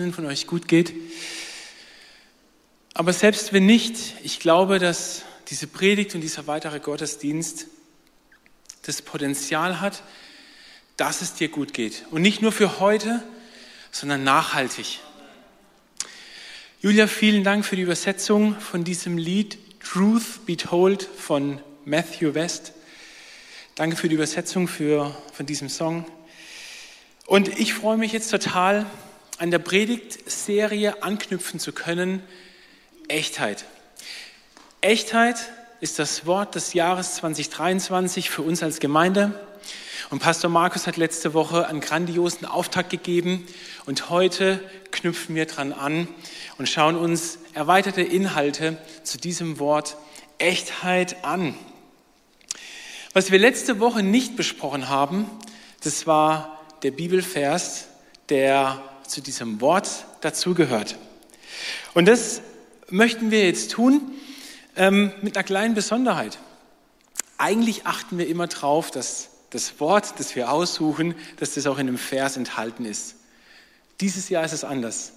Einzelnen von euch gut geht. Aber selbst wenn nicht, ich glaube, dass diese Predigt und dieser weitere Gottesdienst das Potenzial hat, dass es dir gut geht. Und nicht nur für heute, sondern nachhaltig. Julia, vielen Dank für die Übersetzung von diesem Lied Truth Be Told von Matthew West. Danke für die Übersetzung für, von diesem Song. Und ich freue mich jetzt total, an der Predigtserie anknüpfen zu können. Echtheit. Echtheit ist das Wort des Jahres 2023 für uns als Gemeinde. Und Pastor Markus hat letzte Woche einen grandiosen Auftakt gegeben und heute knüpfen wir dran an und schauen uns erweiterte Inhalte zu diesem Wort Echtheit an. Was wir letzte Woche nicht besprochen haben, das war der Bibelvers, der zu diesem Wort dazugehört. Und das möchten wir jetzt tun ähm, mit einer kleinen Besonderheit. Eigentlich achten wir immer darauf, dass das Wort, das wir aussuchen, dass das auch in einem Vers enthalten ist. Dieses Jahr ist es anders.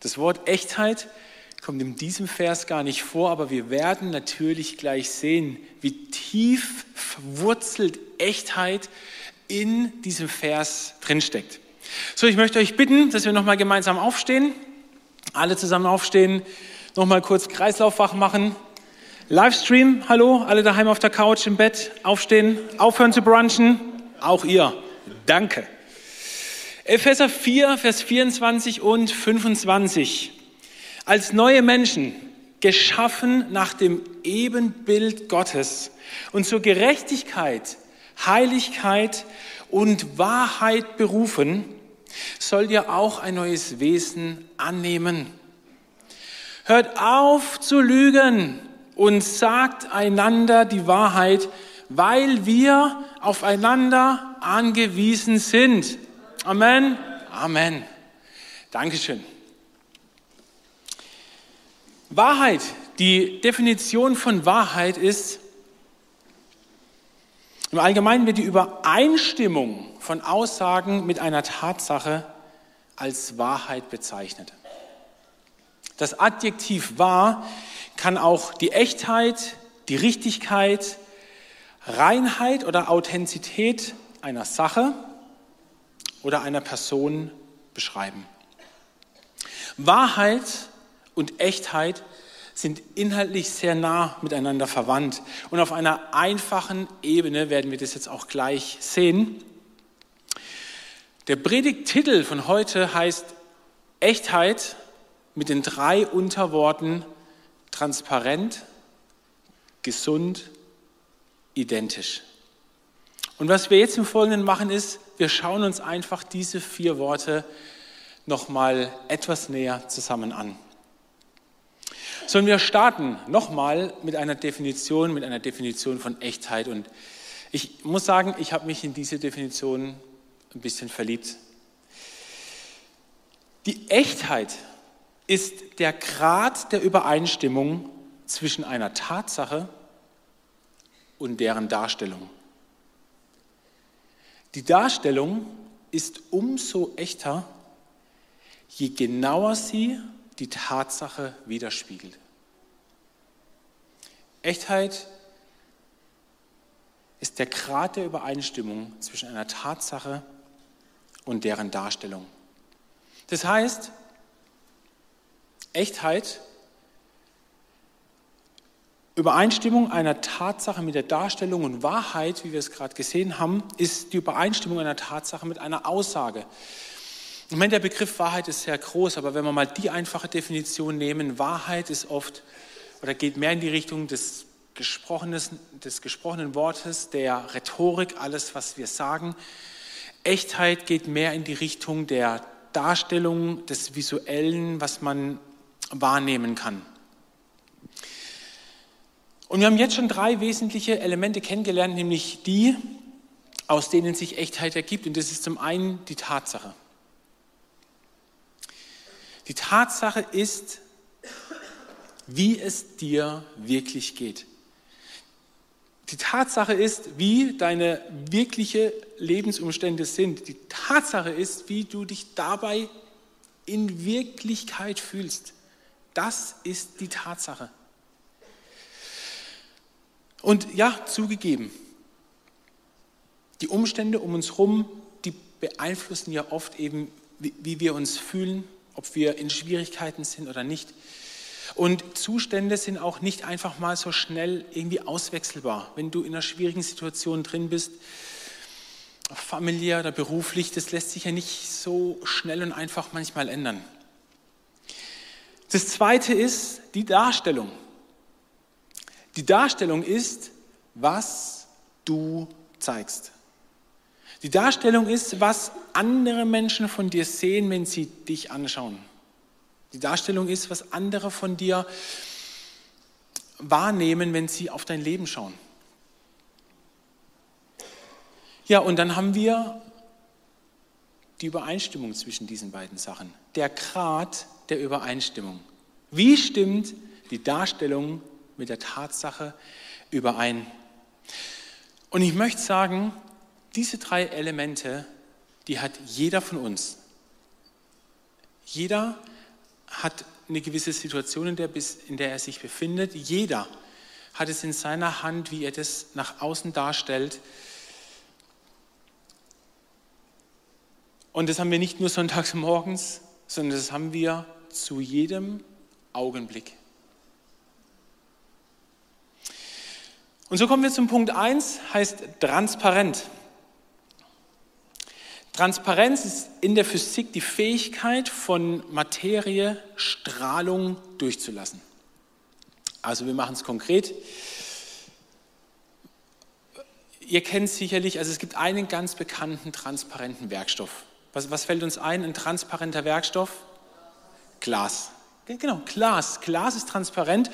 Das Wort Echtheit kommt in diesem Vers gar nicht vor, aber wir werden natürlich gleich sehen, wie tief verwurzelt Echtheit in diesem Vers drinsteckt. So, ich möchte euch bitten, dass wir nochmal gemeinsam aufstehen. Alle zusammen aufstehen, nochmal kurz Kreislauffach machen. Livestream, hallo, alle daheim auf der Couch, im Bett, aufstehen, aufhören zu brunchen. Auch ihr. Danke. Epheser 4, Vers 24 und 25. Als neue Menschen, geschaffen nach dem Ebenbild Gottes und zur Gerechtigkeit, Heiligkeit und Wahrheit berufen, sollt ihr auch ein neues Wesen annehmen. Hört auf zu lügen und sagt einander die Wahrheit, weil wir aufeinander angewiesen sind. Amen. Amen. Dankeschön. Wahrheit. Die Definition von Wahrheit ist, im Allgemeinen wird die Übereinstimmung von Aussagen mit einer Tatsache als Wahrheit bezeichnet. Das Adjektiv wahr kann auch die Echtheit, die Richtigkeit, Reinheit oder Authentizität einer Sache oder einer Person beschreiben. Wahrheit und Echtheit sind inhaltlich sehr nah miteinander verwandt. Und auf einer einfachen Ebene werden wir das jetzt auch gleich sehen. Der Predigttitel von heute heißt Echtheit mit den drei Unterworten transparent, gesund, identisch. Und was wir jetzt im Folgenden machen, ist, wir schauen uns einfach diese vier Worte nochmal etwas näher zusammen an. Sondern wir starten nochmal mit einer Definition, mit einer Definition von Echtheit. Und ich muss sagen, ich habe mich in diese Definition ein bisschen verliebt. Die Echtheit ist der Grad der Übereinstimmung zwischen einer Tatsache und deren Darstellung. Die Darstellung ist umso echter, je genauer sie die Tatsache widerspiegelt. Echtheit ist der Grad der Übereinstimmung zwischen einer Tatsache und deren Darstellung. Das heißt, Echtheit, Übereinstimmung einer Tatsache mit der Darstellung und Wahrheit, wie wir es gerade gesehen haben, ist die Übereinstimmung einer Tatsache mit einer Aussage. Ich meine, der Begriff Wahrheit ist sehr groß, aber wenn wir mal die einfache Definition nehmen, Wahrheit ist oft oder geht mehr in die Richtung des, des gesprochenen Wortes, der Rhetorik, alles, was wir sagen. Echtheit geht mehr in die Richtung der Darstellung, des Visuellen, was man wahrnehmen kann. Und wir haben jetzt schon drei wesentliche Elemente kennengelernt, nämlich die, aus denen sich Echtheit ergibt. Und das ist zum einen die Tatsache. Die Tatsache ist, wie es dir wirklich geht. Die Tatsache ist, wie deine wirkliche Lebensumstände sind. Die Tatsache ist, wie du dich dabei in Wirklichkeit fühlst. Das ist die Tatsache. Und ja, zugegeben, die Umstände um uns herum, die beeinflussen ja oft eben, wie, wie wir uns fühlen, ob wir in Schwierigkeiten sind oder nicht. Und Zustände sind auch nicht einfach mal so schnell irgendwie auswechselbar. Wenn du in einer schwierigen Situation drin bist, familiär oder beruflich, das lässt sich ja nicht so schnell und einfach manchmal ändern. Das zweite ist die Darstellung. Die Darstellung ist, was du zeigst. Die Darstellung ist, was andere Menschen von dir sehen, wenn sie dich anschauen. Die Darstellung ist, was andere von dir wahrnehmen, wenn sie auf dein Leben schauen. Ja, und dann haben wir die Übereinstimmung zwischen diesen beiden Sachen. Der Grad der Übereinstimmung. Wie stimmt die Darstellung mit der Tatsache überein? Und ich möchte sagen, diese drei Elemente, die hat jeder von uns. Jeder hat eine gewisse Situation, in der, in der er sich befindet. Jeder hat es in seiner Hand, wie er das nach außen darstellt. Und das haben wir nicht nur sonntags morgens, sondern das haben wir zu jedem Augenblick. Und so kommen wir zum Punkt 1, heißt transparent. Transparenz ist in der Physik die Fähigkeit von Materie Strahlung durchzulassen. Also wir machen es konkret. Ihr kennt sicherlich, also es gibt einen ganz bekannten transparenten Werkstoff. Was, was fällt uns ein? Ein transparenter Werkstoff? Glas. Genau, Glas. Glas ist transparent.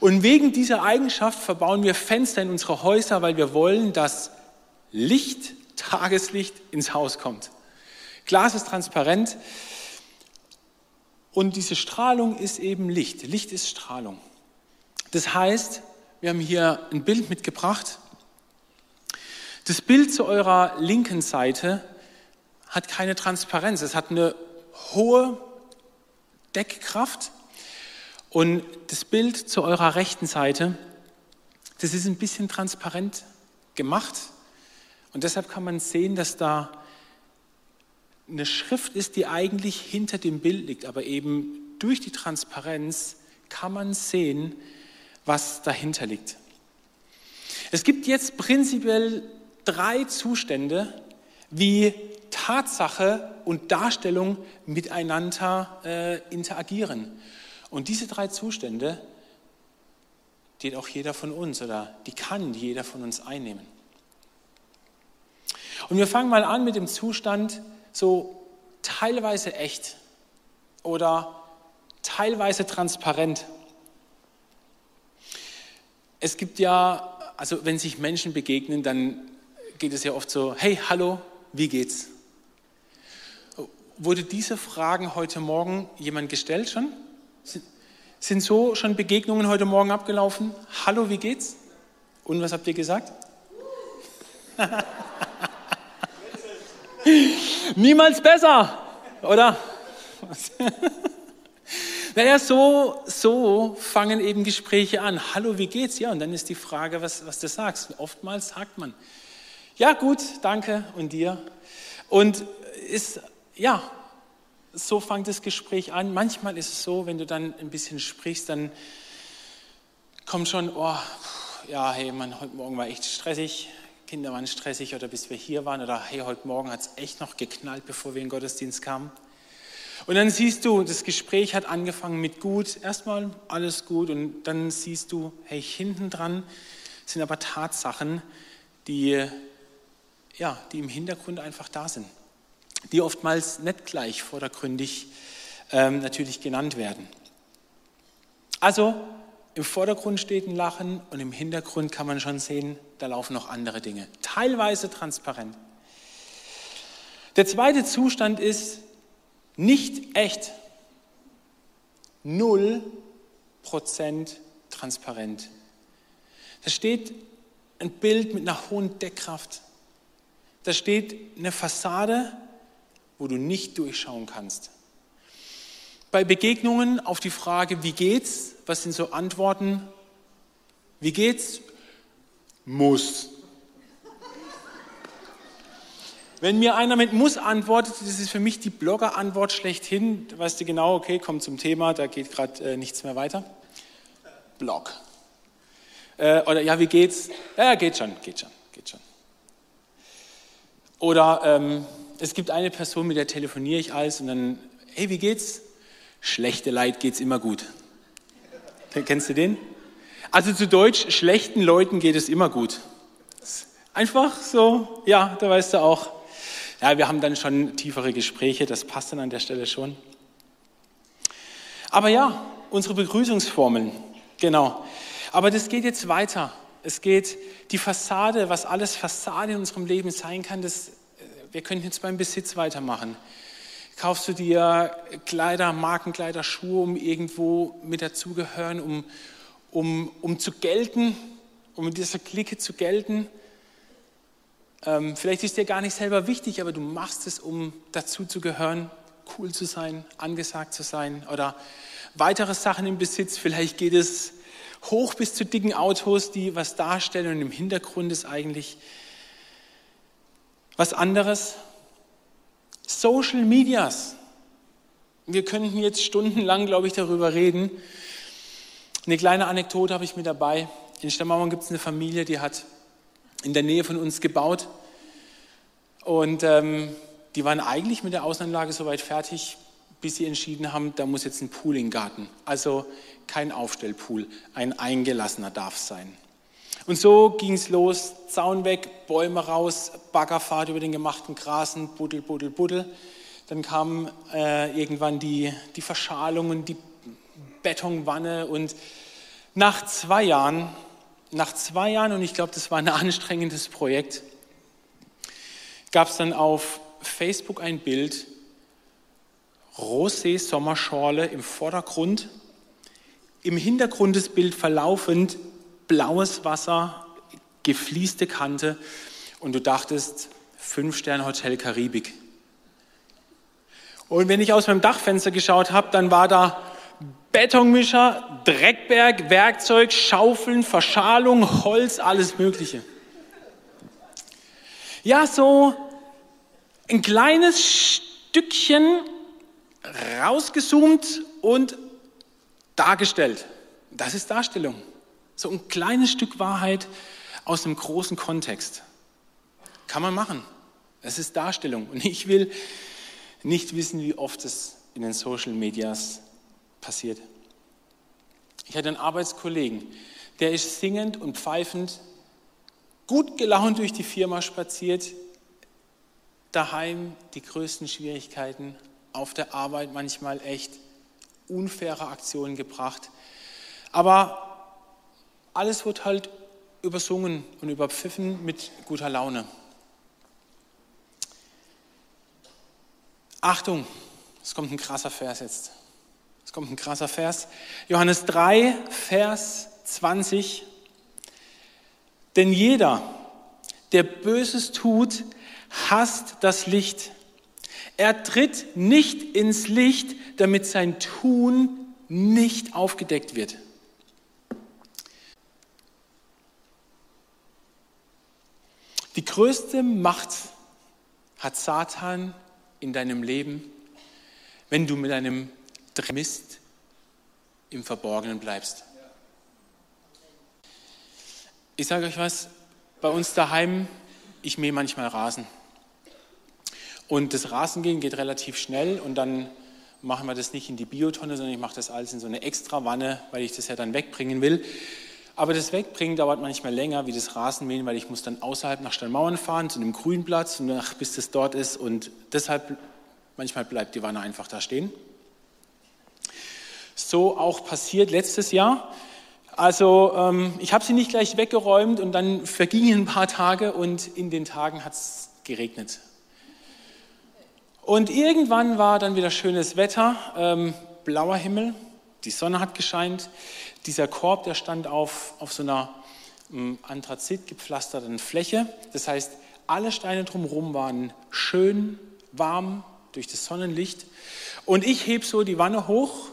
Und wegen dieser Eigenschaft verbauen wir Fenster in unsere Häuser, weil wir wollen, dass Licht Tageslicht ins Haus kommt. Glas ist transparent und diese Strahlung ist eben Licht. Licht ist Strahlung. Das heißt, wir haben hier ein Bild mitgebracht. Das Bild zu eurer linken Seite hat keine Transparenz. Es hat eine hohe Deckkraft. Und das Bild zu eurer rechten Seite, das ist ein bisschen transparent gemacht. Und deshalb kann man sehen, dass da eine Schrift ist, die eigentlich hinter dem Bild liegt, aber eben durch die Transparenz kann man sehen, was dahinter liegt. Es gibt jetzt prinzipiell drei Zustände, wie Tatsache und Darstellung miteinander äh, interagieren. Und diese drei Zustände, die auch jeder von uns oder die kann jeder von uns einnehmen. Und wir fangen mal an mit dem Zustand so teilweise echt oder teilweise transparent. Es gibt ja, also wenn sich Menschen begegnen, dann geht es ja oft so, hey, hallo, wie geht's? Wurde diese Fragen heute Morgen jemand gestellt schon? Sind so schon Begegnungen heute Morgen abgelaufen? Hallo, wie geht's? Und was habt ihr gesagt? Niemals besser, oder? Naja, so, so fangen eben Gespräche an. Hallo, wie geht's? Ja, und dann ist die Frage, was, was du sagst. Oftmals sagt man, ja, gut, danke, und dir? Und ist, ja, so fängt das Gespräch an. Manchmal ist es so, wenn du dann ein bisschen sprichst, dann kommt schon, oh, ja, hey, man, heute Morgen war echt stressig, Kinder waren stressig oder bis wir hier waren oder hey, heute Morgen hat es echt noch geknallt, bevor wir in den Gottesdienst kamen. Und dann siehst du, das Gespräch hat angefangen mit gut, erstmal alles gut und dann siehst du, hey, hinten dran sind aber Tatsachen, die, ja, die im Hintergrund einfach da sind, die oftmals nicht gleich vordergründig ähm, natürlich genannt werden. Also im Vordergrund steht ein Lachen und im Hintergrund kann man schon sehen, da laufen noch andere Dinge. Teilweise transparent. Der zweite Zustand ist nicht echt. Null Prozent transparent. Da steht ein Bild mit einer hohen Deckkraft. Da steht eine Fassade, wo du nicht durchschauen kannst. bei Begegnungen auf die Frage, wie geht's? Was sind so Antworten? Wie geht's? Muss. Wenn mir einer mit muss antwortet, das ist für mich die Blogger-Antwort schlechthin. Weißt du genau, okay, komm zum Thema, da geht gerade äh, nichts mehr weiter. Blog. Äh, oder ja, wie geht's? Ja, geht schon, geht schon, geht schon. Oder ähm, es gibt eine Person, mit der telefoniere ich alles und dann, hey, wie geht's? Schlechte Leid geht's immer gut. Kennst du den? Also zu Deutsch, schlechten Leuten geht es immer gut. Einfach so, ja, da weißt du auch. Ja, wir haben dann schon tiefere Gespräche, das passt dann an der Stelle schon. Aber ja, unsere Begrüßungsformeln, genau. Aber das geht jetzt weiter. Es geht die Fassade, was alles Fassade in unserem Leben sein kann, das, äh, wir können jetzt beim Besitz weitermachen. Kaufst du dir Kleider, Markenkleider, Schuhe, um irgendwo mit dazugehören, um, um, um zu gelten, um in dieser Clique zu gelten? Ähm, vielleicht ist dir gar nicht selber wichtig, aber du machst es, um dazu zu gehören, cool zu sein, angesagt zu sein oder weitere Sachen im Besitz. Vielleicht geht es hoch bis zu dicken Autos, die was darstellen und im Hintergrund ist eigentlich was anderes. Social Medias. Wir könnten jetzt stundenlang, glaube ich, darüber reden. Eine kleine Anekdote habe ich mit dabei. In Stammmauern gibt es eine Familie, die hat in der Nähe von uns gebaut. Und ähm, die waren eigentlich mit der Außenanlage soweit fertig, bis sie entschieden haben, da muss jetzt ein Pool im Garten. Also kein Aufstellpool, ein eingelassener darf sein. Und so ging es los, Zaun weg, Bäume raus, Baggerfahrt über den gemachten Grasen, buddel, buddel, buddel. Dann kam äh, irgendwann die, die Verschalung die Betonwanne. Und nach zwei Jahren nach zwei Jahren, und ich glaube, das war ein anstrengendes Projekt, gab es dann auf Facebook ein Bild, Rosé Sommerschorle im Vordergrund, im Hintergrund des Bild verlaufend blaues Wasser, gefließte Kante und du dachtest, Fünf-Sterne-Hotel Karibik. Und wenn ich aus meinem Dachfenster geschaut habe, dann war da Betonmischer, Dreckberg, Werkzeug, Schaufeln, Verschalung, Holz, alles Mögliche. Ja, so ein kleines Stückchen rausgezoomt und dargestellt. Das ist Darstellung. So ein kleines Stück Wahrheit aus einem großen Kontext. Kann man machen. Es ist Darstellung. Und ich will nicht wissen, wie oft es in den Social Medias passiert. Ich hatte einen Arbeitskollegen, der ist singend und pfeifend, gut gelaunt durch die Firma spaziert, daheim die größten Schwierigkeiten, auf der Arbeit manchmal echt unfaire Aktionen gebracht. Aber alles wird halt übersungen und überpfiffen mit guter Laune. Achtung, es kommt ein krasser Vers jetzt kommt ein krasser Vers. Johannes 3, Vers 20. Denn jeder, der Böses tut, hasst das Licht. Er tritt nicht ins Licht, damit sein Tun nicht aufgedeckt wird. Die größte Macht hat Satan in deinem Leben, wenn du mit einem Mist im Verborgenen bleibst. Ich sage euch was, bei uns daheim, ich mähe manchmal Rasen. Und das Rasengehen geht relativ schnell und dann machen wir das nicht in die Biotonne, sondern ich mache das alles in so eine extra Wanne, weil ich das ja dann wegbringen will. Aber das Wegbringen dauert manchmal länger wie das Rasenmähen, weil ich muss dann außerhalb nach Steinmauern fahren, zu einem Grünplatz, und nach, bis das dort ist. Und deshalb, manchmal bleibt die Wanne einfach da stehen so auch passiert letztes Jahr. Also ähm, ich habe sie nicht gleich weggeräumt und dann vergingen ein paar Tage und in den Tagen hat es geregnet. Und irgendwann war dann wieder schönes Wetter, ähm, blauer Himmel, die Sonne hat gescheint. Dieser Korb, der stand auf, auf so einer ähm, Anthrazit gepflasterten Fläche. Das heißt, alle Steine drumherum waren schön warm durch das Sonnenlicht. Und ich heb so die Wanne hoch.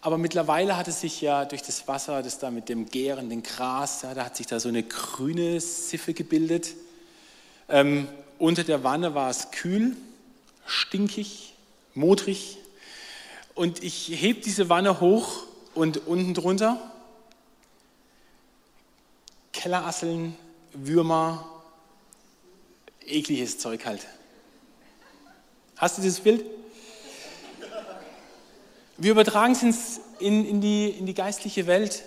Aber mittlerweile hat es sich ja durch das Wasser, das da mit dem gärenden Gras, ja, da hat sich da so eine grüne Siffe gebildet. Ähm, unter der Wanne war es kühl, stinkig, modrig. Und ich heb diese Wanne hoch und unten drunter Kellerasseln, Würmer, ekliges Zeug halt. Hast du dieses Bild? Wir übertragen es in, in, die, in die geistliche Welt.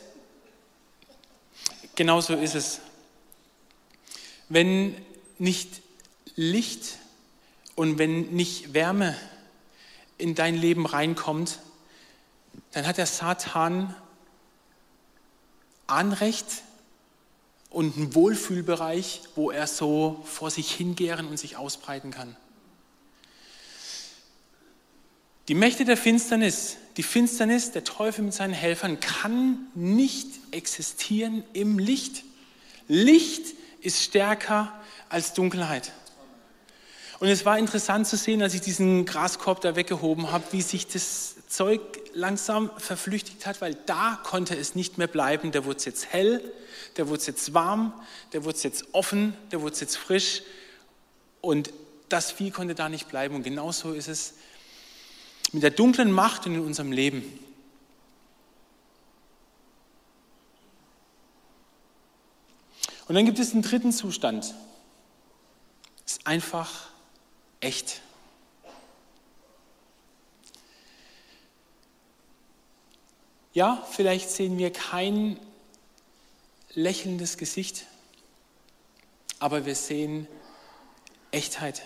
Genauso ist es. Wenn nicht Licht und wenn nicht Wärme in dein Leben reinkommt, dann hat der Satan Anrecht und einen Wohlfühlbereich, wo er so vor sich hingären und sich ausbreiten kann. Die Mächte der Finsternis, die Finsternis, der Teufel mit seinen Helfern, kann nicht existieren im Licht. Licht ist stärker als Dunkelheit. Und es war interessant zu sehen, als ich diesen Graskorb da weggehoben habe, wie sich das Zeug langsam verflüchtigt hat, weil da konnte es nicht mehr bleiben. Da wurde jetzt hell, da wurde jetzt warm, da wurde jetzt offen, da wurde jetzt frisch. Und das Vieh konnte da nicht bleiben. Und genauso ist es mit der dunklen Macht in unserem Leben. Und dann gibt es einen dritten Zustand. Ist einfach echt. Ja, vielleicht sehen wir kein lächelndes Gesicht, aber wir sehen Echtheit.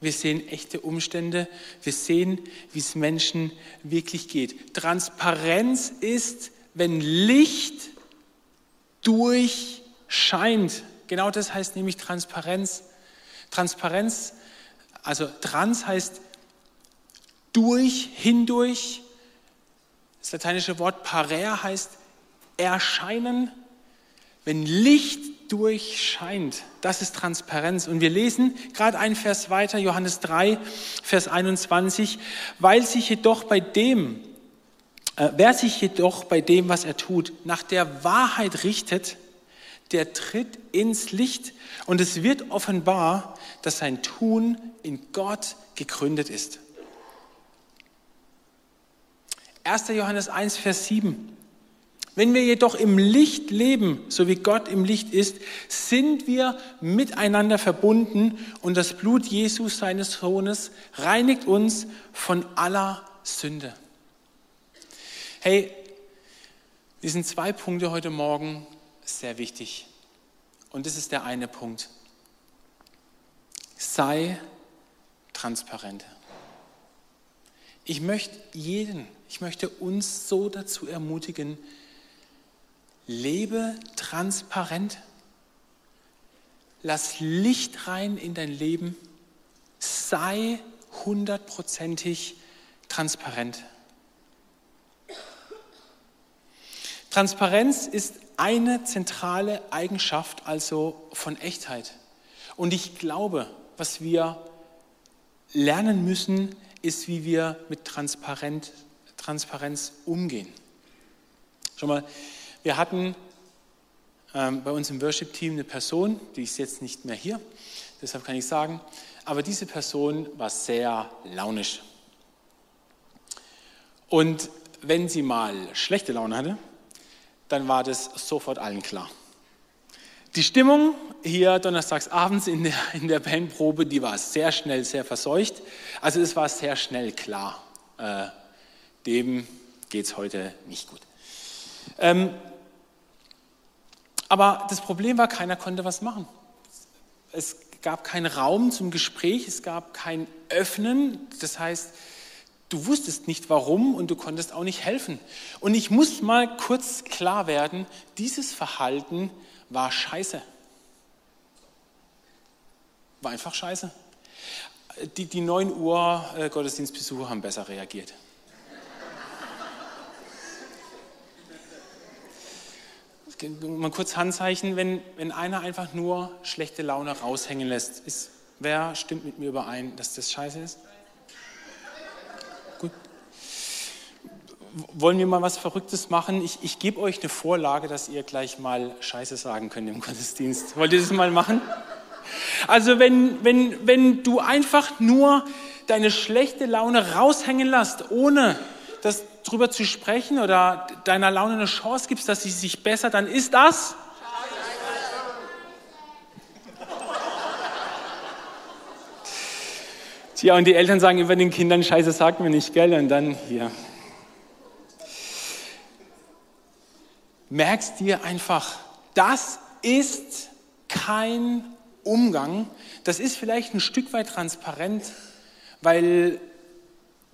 Wir sehen echte Umstände. Wir sehen, wie es Menschen wirklich geht. Transparenz ist, wenn Licht durchscheint. Genau das heißt nämlich Transparenz. Transparenz, also trans heißt durch, hindurch. Das lateinische Wort parer heißt erscheinen. Wenn Licht durchscheint, das ist Transparenz. Und wir lesen gerade einen Vers weiter, Johannes 3, Vers 21, weil sich jedoch bei dem, äh, wer sich jedoch bei dem, was er tut, nach der Wahrheit richtet, der tritt ins Licht und es wird offenbar, dass sein Tun in Gott gegründet ist. 1. Johannes 1, Vers 7. Wenn wir jedoch im Licht leben, so wie Gott im Licht ist, sind wir miteinander verbunden und das Blut Jesus, seines Sohnes, reinigt uns von aller Sünde. Hey, diesen zwei Punkte heute Morgen sehr wichtig. Und das ist der eine Punkt. Sei transparent. Ich möchte jeden, ich möchte uns so dazu ermutigen, Lebe transparent. Lass Licht rein in dein Leben. Sei hundertprozentig transparent. Transparenz ist eine zentrale Eigenschaft also von Echtheit. Und ich glaube, was wir lernen müssen, ist, wie wir mit Transparenz umgehen. Schon mal, wir hatten ähm, bei uns im Worship-Team eine Person, die ist jetzt nicht mehr hier, deshalb kann ich sagen, aber diese Person war sehr launisch. Und wenn sie mal schlechte Laune hatte, dann war das sofort allen klar. Die Stimmung hier donnerstags abends in der, in der Bandprobe, die war sehr schnell, sehr verseucht. Also es war sehr schnell klar, äh, dem geht es heute nicht gut. Ähm, aber das Problem war, keiner konnte was machen. Es gab keinen Raum zum Gespräch, es gab kein Öffnen. Das heißt, du wusstest nicht warum und du konntest auch nicht helfen. Und ich muss mal kurz klar werden, dieses Verhalten war scheiße. War einfach scheiße. Die, die 9 Uhr äh, Gottesdienstbesucher haben besser reagiert. mal kurz Handzeichen, wenn, wenn einer einfach nur schlechte Laune raushängen lässt. Ist, wer stimmt mit mir überein, dass das scheiße ist? Gut. Wollen wir mal was Verrücktes machen? Ich, ich gebe euch eine Vorlage, dass ihr gleich mal Scheiße sagen könnt im Gottesdienst. Wollt ihr das mal machen? Also wenn, wenn, wenn du einfach nur deine schlechte Laune raushängen lässt, ohne das drüber zu sprechen oder deiner Laune eine Chance gibst, dass sie sich bessert, dann ist das Tja, und die Eltern sagen über den Kindern, Scheiße sagt mir nicht, gell? Und dann hier. Merkst dir einfach, das ist kein Umgang. Das ist vielleicht ein Stück weit transparent, weil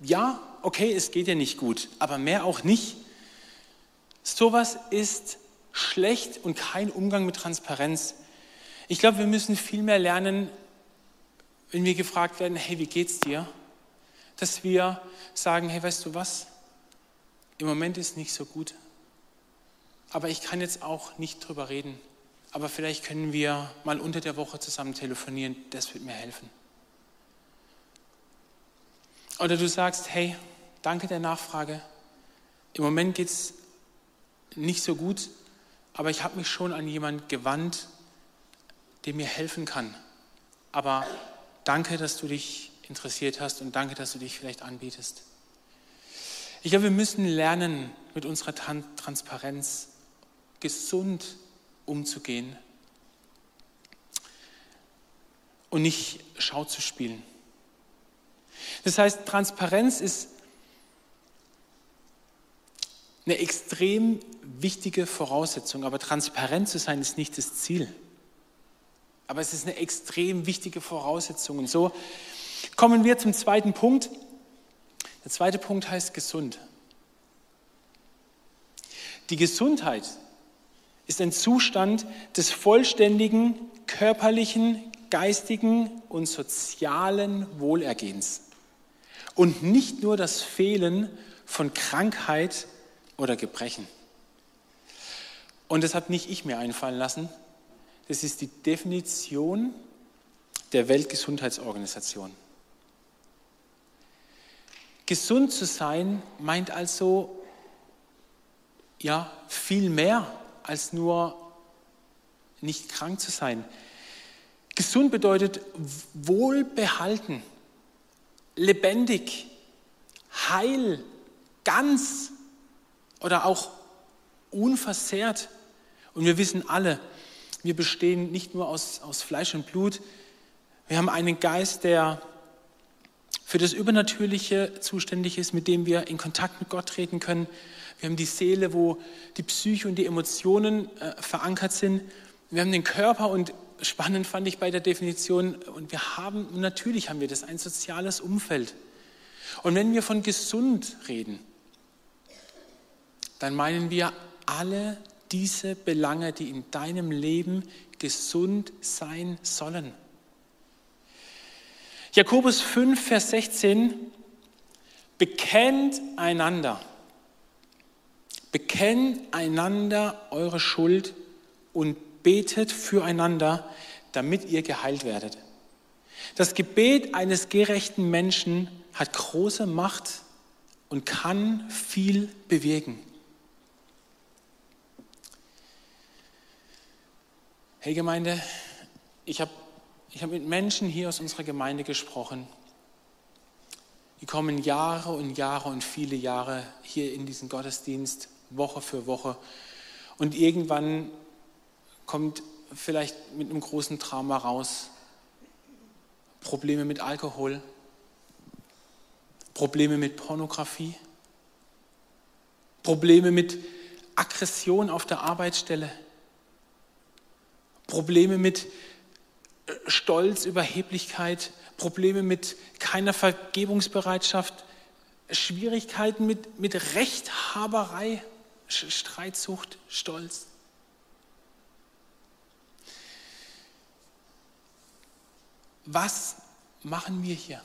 ja, okay, es geht dir nicht gut, aber mehr auch nicht. Sowas ist schlecht und kein Umgang mit Transparenz. Ich glaube, wir müssen viel mehr lernen, wenn wir gefragt werden, hey, wie geht's dir? Dass wir sagen, hey, weißt du was? Im Moment ist nicht so gut. Aber ich kann jetzt auch nicht drüber reden. Aber vielleicht können wir mal unter der Woche zusammen telefonieren. Das wird mir helfen. Oder du sagst, hey, danke der Nachfrage. Im Moment geht es nicht so gut, aber ich habe mich schon an jemanden gewandt, der mir helfen kann. Aber Danke, dass du dich interessiert hast und danke, dass du dich vielleicht anbietest. Ich glaube, wir müssen lernen, mit unserer Transparenz gesund umzugehen und nicht Schau zu spielen. Das heißt, Transparenz ist eine extrem wichtige Voraussetzung, aber transparent zu sein ist nicht das Ziel. Aber es ist eine extrem wichtige Voraussetzung. Und so kommen wir zum zweiten Punkt. Der zweite Punkt heißt gesund. Die Gesundheit ist ein Zustand des vollständigen körperlichen, geistigen und sozialen Wohlergehens und nicht nur das Fehlen von Krankheit oder Gebrechen. Und das habe nicht ich mir einfallen lassen, das ist die Definition der Weltgesundheitsorganisation. Gesund zu sein meint also ja viel mehr als nur nicht krank zu sein. Gesund bedeutet wohlbehalten, lebendig, heil, ganz oder auch unversehrt. Und wir wissen alle, wir bestehen nicht nur aus, aus Fleisch und Blut. Wir haben einen Geist, der für das Übernatürliche zuständig ist, mit dem wir in Kontakt mit Gott treten können. Wir haben die Seele, wo die Psyche und die Emotionen äh, verankert sind. Wir haben den Körper und spannend fand ich bei der Definition, und wir haben, natürlich haben wir das, ein soziales Umfeld. Und wenn wir von gesund reden, dann meinen wir alle diese Belange, die in deinem Leben gesund sein sollen. Jakobus 5, Vers 16, bekennt einander, bekennt einander eure Schuld und betet füreinander, damit ihr geheilt werdet. Das Gebet eines gerechten Menschen hat große Macht und kann viel bewegen. Hey Gemeinde, ich habe ich hab mit Menschen hier aus unserer Gemeinde gesprochen. Die kommen Jahre und Jahre und viele Jahre hier in diesen Gottesdienst, Woche für Woche. Und irgendwann kommt vielleicht mit einem großen Trauma raus. Probleme mit Alkohol, Probleme mit Pornografie, Probleme mit Aggression auf der Arbeitsstelle Probleme mit äh, Stolz, Überheblichkeit, Probleme mit keiner Vergebungsbereitschaft, Schwierigkeiten mit, mit Rechthaberei, Streitsucht, Stolz. Was machen wir hier?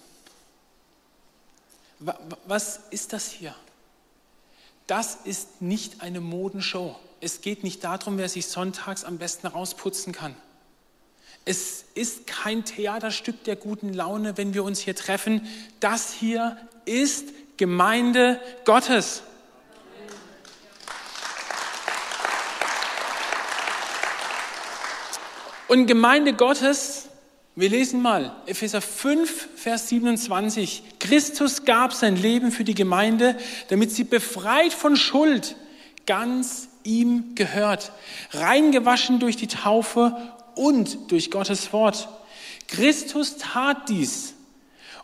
Was ist das hier? Das ist nicht eine Modenshow es geht nicht darum, wer sich sonntags am besten rausputzen kann. Es ist kein Theaterstück der guten Laune, wenn wir uns hier treffen. Das hier ist Gemeinde Gottes. Und Gemeinde Gottes, wir lesen mal Epheser 5, Vers 27. Christus gab sein Leben für die Gemeinde, damit sie befreit von Schuld ganz ihm gehört, reingewaschen durch die Taufe und durch Gottes Wort. Christus tat dies,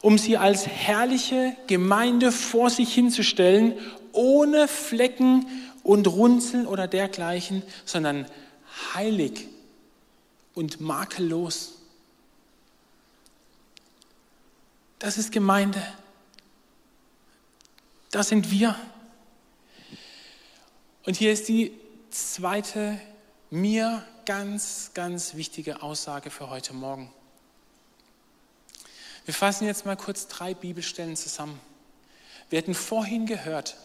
um sie als herrliche Gemeinde vor sich hinzustellen, ohne Flecken und Runzeln oder dergleichen, sondern heilig und makellos. Das ist Gemeinde. Das sind wir. Und hier ist die zweite, mir ganz, ganz wichtige Aussage für heute Morgen. Wir fassen jetzt mal kurz drei Bibelstellen zusammen. Wir hatten vorhin gehört,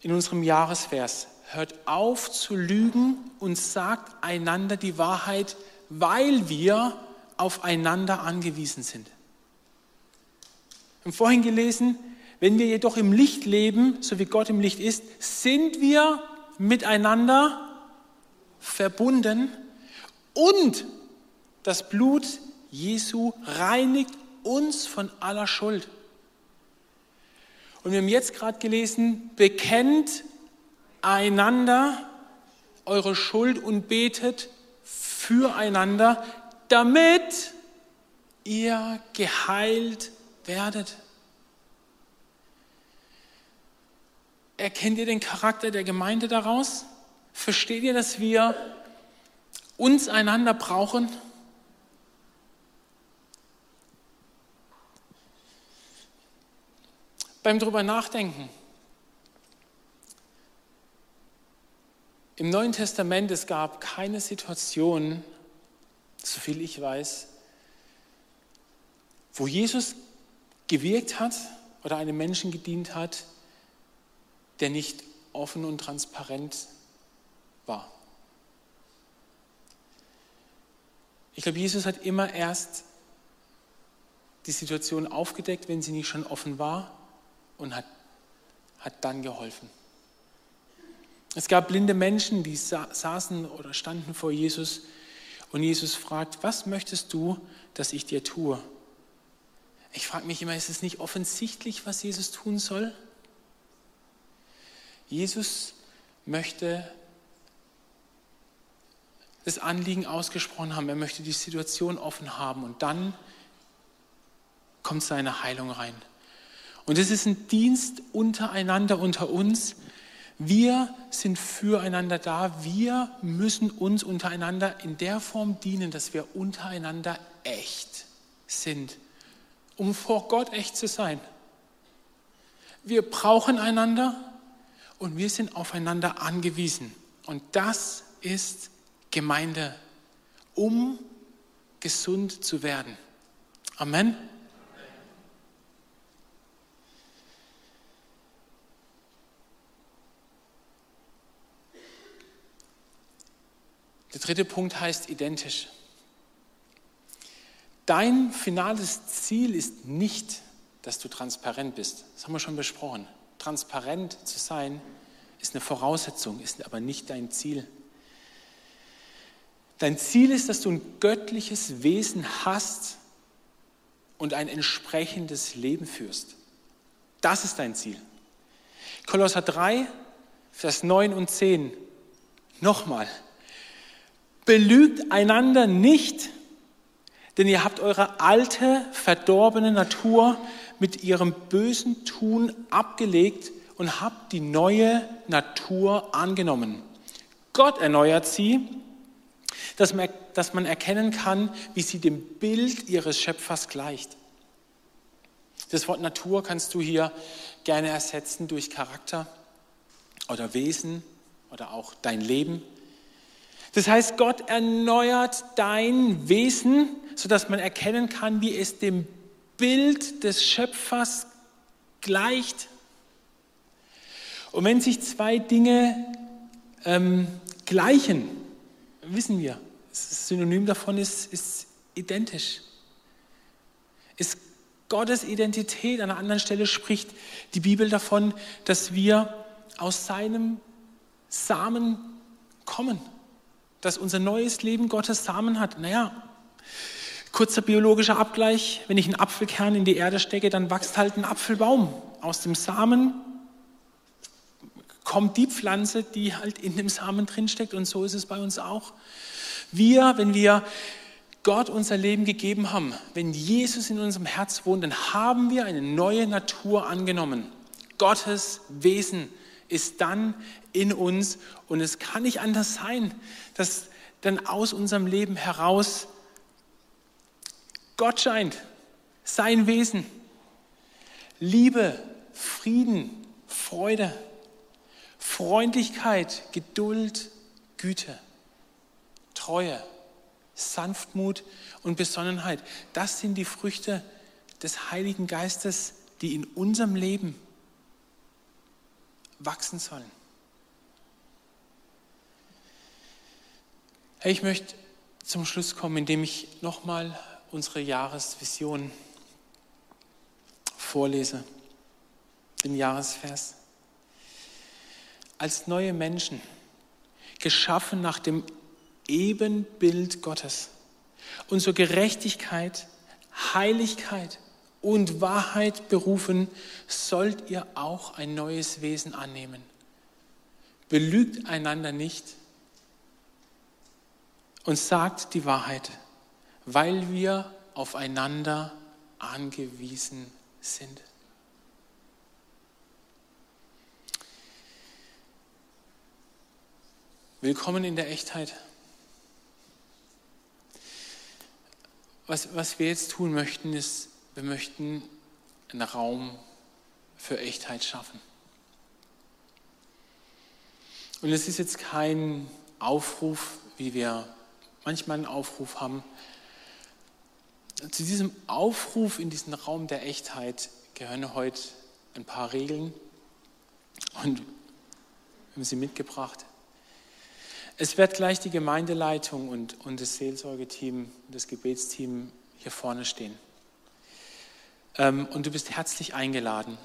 in unserem Jahresvers, hört auf zu lügen und sagt einander die Wahrheit, weil wir aufeinander angewiesen sind. Wir haben vorhin gelesen, wenn wir jedoch im Licht leben, so wie Gott im Licht ist, sind wir miteinander verbunden und das Blut Jesu reinigt uns von aller Schuld. Und wir haben jetzt gerade gelesen, bekennt einander eure Schuld und betet füreinander, damit ihr geheilt werdet. Erkennt ihr den Charakter der Gemeinde daraus? Versteht ihr, dass wir uns einander brauchen? Beim drüber nachdenken. Im Neuen Testament es gab keine Situation, soviel ich weiß, wo Jesus gewirkt hat oder einem Menschen gedient hat, der nicht offen und transparent war. Ich glaube, Jesus hat immer erst die Situation aufgedeckt, wenn sie nicht schon offen war und hat, hat dann geholfen. Es gab blinde Menschen, die saßen oder standen vor Jesus und Jesus fragt, was möchtest du, dass ich dir tue? Ich frage mich immer, ist es nicht offensichtlich, was Jesus tun soll? Jesus möchte das Anliegen ausgesprochen haben, er möchte die Situation offen haben und dann kommt seine Heilung rein. Und es ist ein Dienst untereinander, unter uns. Wir sind füreinander da. Wir müssen uns untereinander in der Form dienen, dass wir untereinander echt sind, um vor Gott echt zu sein. Wir brauchen einander und wir sind aufeinander angewiesen. Und das ist Gemeinde, um gesund zu werden. Amen. Der dritte Punkt heißt identisch. Dein finales Ziel ist nicht, dass du transparent bist. Das haben wir schon besprochen transparent zu sein, ist eine Voraussetzung, ist aber nicht dein Ziel. Dein Ziel ist, dass du ein göttliches Wesen hast und ein entsprechendes Leben führst. Das ist dein Ziel. Kolosser 3, Vers 9 und 10. Nochmal. Belügt einander nicht, denn ihr habt eure alte, verdorbene Natur mit ihrem bösen Tun abgelegt und habt die neue Natur angenommen. Gott erneuert sie, dass man, dass man erkennen kann, wie sie dem Bild ihres Schöpfers gleicht. Das Wort Natur kannst du hier gerne ersetzen durch Charakter oder Wesen oder auch dein Leben. Das heißt, Gott erneuert dein Wesen, sodass man erkennen kann, wie es dem Bild des Schöpfers gleicht. Und wenn sich zwei Dinge ähm, gleichen, wissen wir, das Synonym davon ist, ist identisch. Ist Gottes Identität. An einer anderen Stelle spricht die Bibel davon, dass wir aus seinem Samen kommen, dass unser neues Leben Gottes Samen hat? Naja, kurzer biologischer Abgleich. Wenn ich einen Apfelkern in die Erde stecke, dann wächst halt ein Apfelbaum. Aus dem Samen kommt die Pflanze, die halt in dem Samen drinsteckt. Und so ist es bei uns auch. Wir, wenn wir Gott unser Leben gegeben haben, wenn Jesus in unserem Herz wohnt, dann haben wir eine neue Natur angenommen. Gottes Wesen ist dann in uns und es kann nicht anders sein, dass dann aus unserem Leben heraus Gott scheint, sein Wesen, Liebe, Frieden, Freude, Freundlichkeit, Geduld, Güte, Treue, Sanftmut und Besonnenheit. Das sind die Früchte des Heiligen Geistes, die in unserem Leben wachsen sollen. Hey, ich möchte zum Schluss kommen, indem ich nochmal unsere Jahresvision vorlese, den Jahresvers. Als neue Menschen, geschaffen nach dem Ebenbild Gottes und zur Gerechtigkeit, Heiligkeit und Wahrheit berufen, sollt ihr auch ein neues Wesen annehmen. Belügt einander nicht und sagt die Wahrheit, weil wir aufeinander angewiesen sind. Willkommen in der Echtheit. Was, was wir jetzt tun möchten, ist, wir möchten einen Raum für Echtheit schaffen. Und es ist jetzt kein Aufruf, wie wir manchmal einen Aufruf haben. Zu diesem Aufruf in diesen Raum der Echtheit gehören heute ein paar Regeln und wir haben sie mitgebracht. Es wird gleich die Gemeindeleitung und, und das Seelsorgeteam, das Gebetsteam hier vorne stehen. Ähm, und du bist herzlich eingeladen,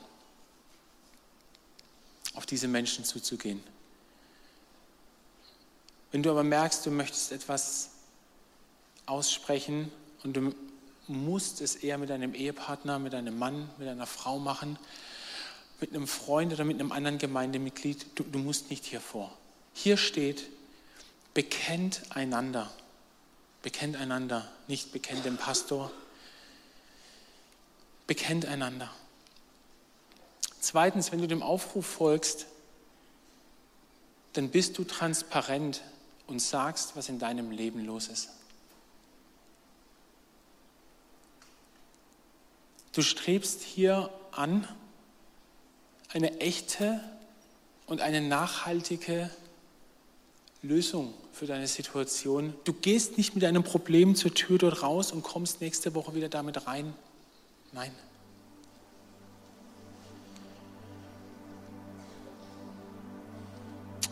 auf diese Menschen zuzugehen. Wenn du aber merkst, du möchtest etwas aussprechen und du musst es eher mit deinem Ehepartner, mit deinem Mann, mit deiner Frau machen, mit einem Freund oder mit einem anderen Gemeindemitglied, du, du musst nicht hier vor. Hier steht, bekennt einander. Bekennt einander, nicht bekennt dem Pastor. Bekennt einander. Zweitens, wenn du dem Aufruf folgst, dann bist du transparent und sagst, was in deinem Leben los ist. Du strebst hier an, eine echte und eine nachhaltige Lösung für deine Situation. Du gehst nicht mit einem Problem zur Tür dort raus und kommst nächste Woche wieder damit rein. Nein.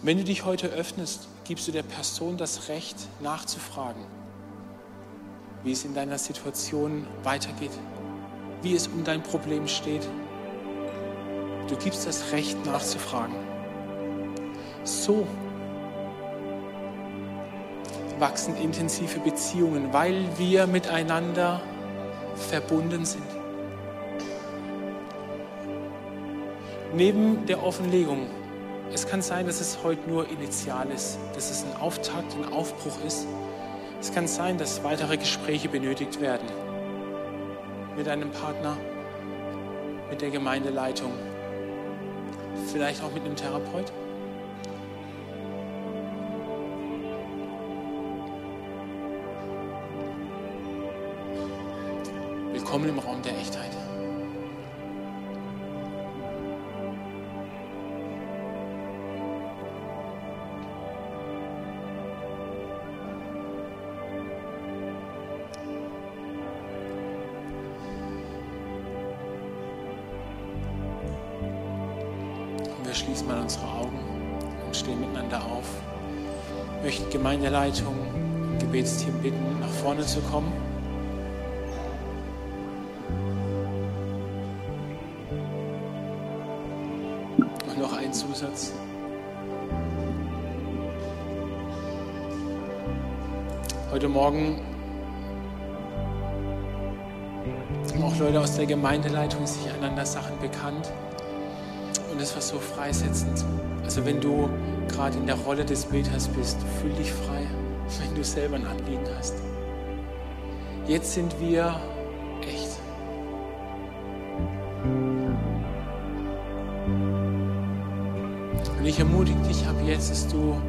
Wenn du dich heute öffnest, gibst du der Person das Recht, nachzufragen, wie es in deiner Situation weitergeht, wie es um dein Problem steht. Du gibst das Recht, nachzufragen. So wachsen intensive Beziehungen, weil wir miteinander verbunden sind. Neben der Offenlegung, es kann sein, dass es heute nur initial ist, dass es ein Auftakt, ein Aufbruch ist. Es kann sein, dass weitere Gespräche benötigt werden mit einem Partner, mit der Gemeindeleitung, vielleicht auch mit einem Therapeut. Willkommen im Raum der Echtheit. Wir schließen mal unsere Augen und stehen miteinander auf. Ich möchte Gemeindeleitung, Gebetsteam bitten, nach vorne zu kommen. Und noch ein Zusatz. Heute Morgen haben auch Leute aus der Gemeindeleitung sich einander Sachen bekannt. Und es war so freisetzend. Also wenn du gerade in der Rolle des Beters bist, fühl dich frei, wenn du selber ein Anliegen hast. Jetzt sind wir echt. Und ich ermutige dich ab jetzt, dass du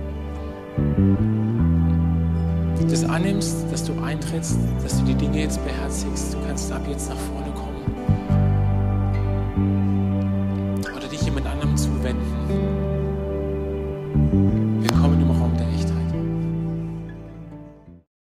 das annimmst, dass du eintrittst, dass du die Dinge jetzt beherzigst. Du kannst ab jetzt nach vorne.